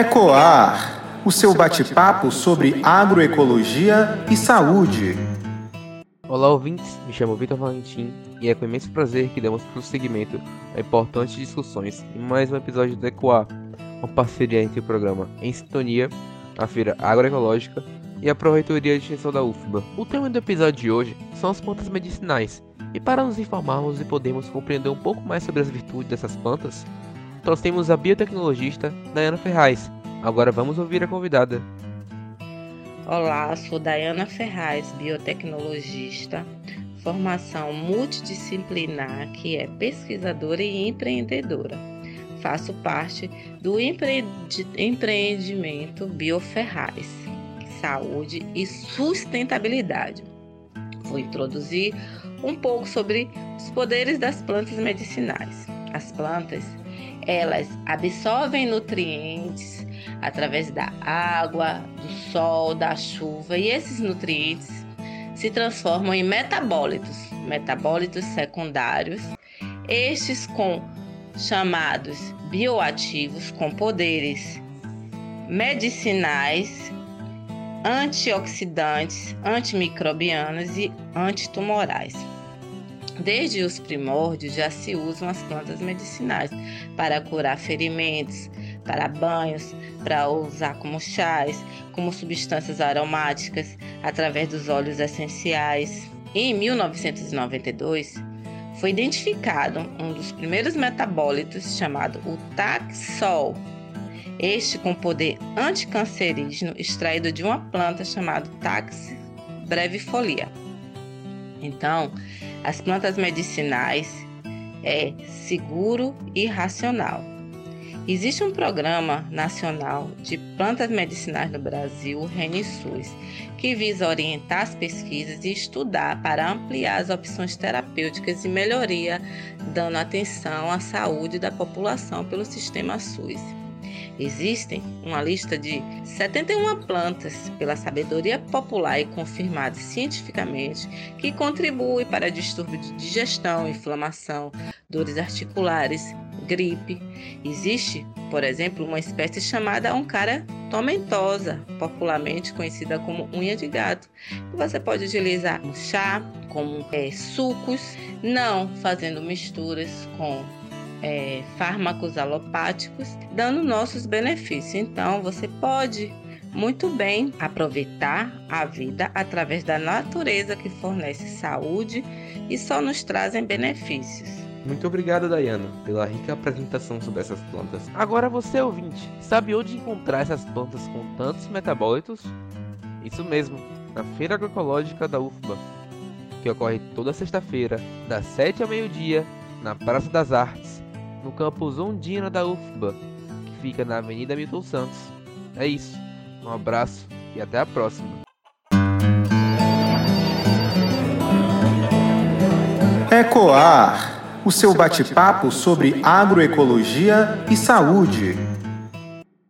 Ecoar, o seu bate-papo sobre agroecologia e saúde. Olá, ouvintes. Me chamo Vitor Valentim e é com imenso prazer que damos prosseguimento a importantes discussões em mais um episódio do Ecoar, uma parceria entre o programa Em Sintonia, a Feira Agroecológica e a Proreitoria de Extensão da UFBA. O tema do episódio de hoje são as plantas medicinais, e para nos informarmos e podermos compreender um pouco mais sobre as virtudes dessas plantas, trouxemos a biotecnologista Dayana Ferraz. Agora vamos ouvir a convidada. Olá, sou Dayana Ferraz, biotecnologista, formação multidisciplinar que é pesquisadora e empreendedora. Faço parte do empreendimento Bioferraz, Saúde e Sustentabilidade. Vou introduzir um pouco sobre os poderes das plantas medicinais. As plantas elas absorvem nutrientes através da água, do sol, da chuva e esses nutrientes se transformam em metabólitos, metabólitos secundários, estes com chamados bioativos com poderes medicinais, antioxidantes, antimicrobianos e antitumorais. Desde os primórdios já se usam as plantas medicinais para curar ferimentos, para banhos, para usar como chás, como substâncias aromáticas, através dos óleos essenciais. Em 1992, foi identificado um dos primeiros metabólitos chamado o taxol. Este com poder anticancerígeno extraído de uma planta chamada Tax brevifolia. Então, as plantas medicinais é seguro e racional. Existe um programa nacional de plantas medicinais no Brasil, o RENISUS, que visa orientar as pesquisas e estudar para ampliar as opções terapêuticas e melhoria, dando atenção à saúde da população pelo sistema SUS. Existem uma lista de 71 plantas pela sabedoria popular e confirmadas cientificamente que contribuem para distúrbio de digestão, inflamação, dores articulares, gripe. Existe, por exemplo, uma espécie chamada oncara tomentosa, popularmente conhecida como unha de gato, que você pode utilizar no chá, como é, sucos, não fazendo misturas com é, fármacos alopáticos, dando nossos benefícios. Então, você pode muito bem aproveitar a vida através da natureza que fornece saúde e só nos trazem benefícios. Muito obrigado, Dayana, pela rica apresentação sobre essas plantas. Agora você, ouvinte, sabe onde encontrar essas plantas com tantos metabólitos? Isso mesmo, na Feira Agroecológica da UFBA, que ocorre toda sexta-feira, das 7 ao meio-dia, na Praça das Artes, no campus Ondina da UFBA, que fica na Avenida Milton Santos. É isso. Um abraço e até a próxima. Ecoar, o seu bate-papo sobre agroecologia e saúde.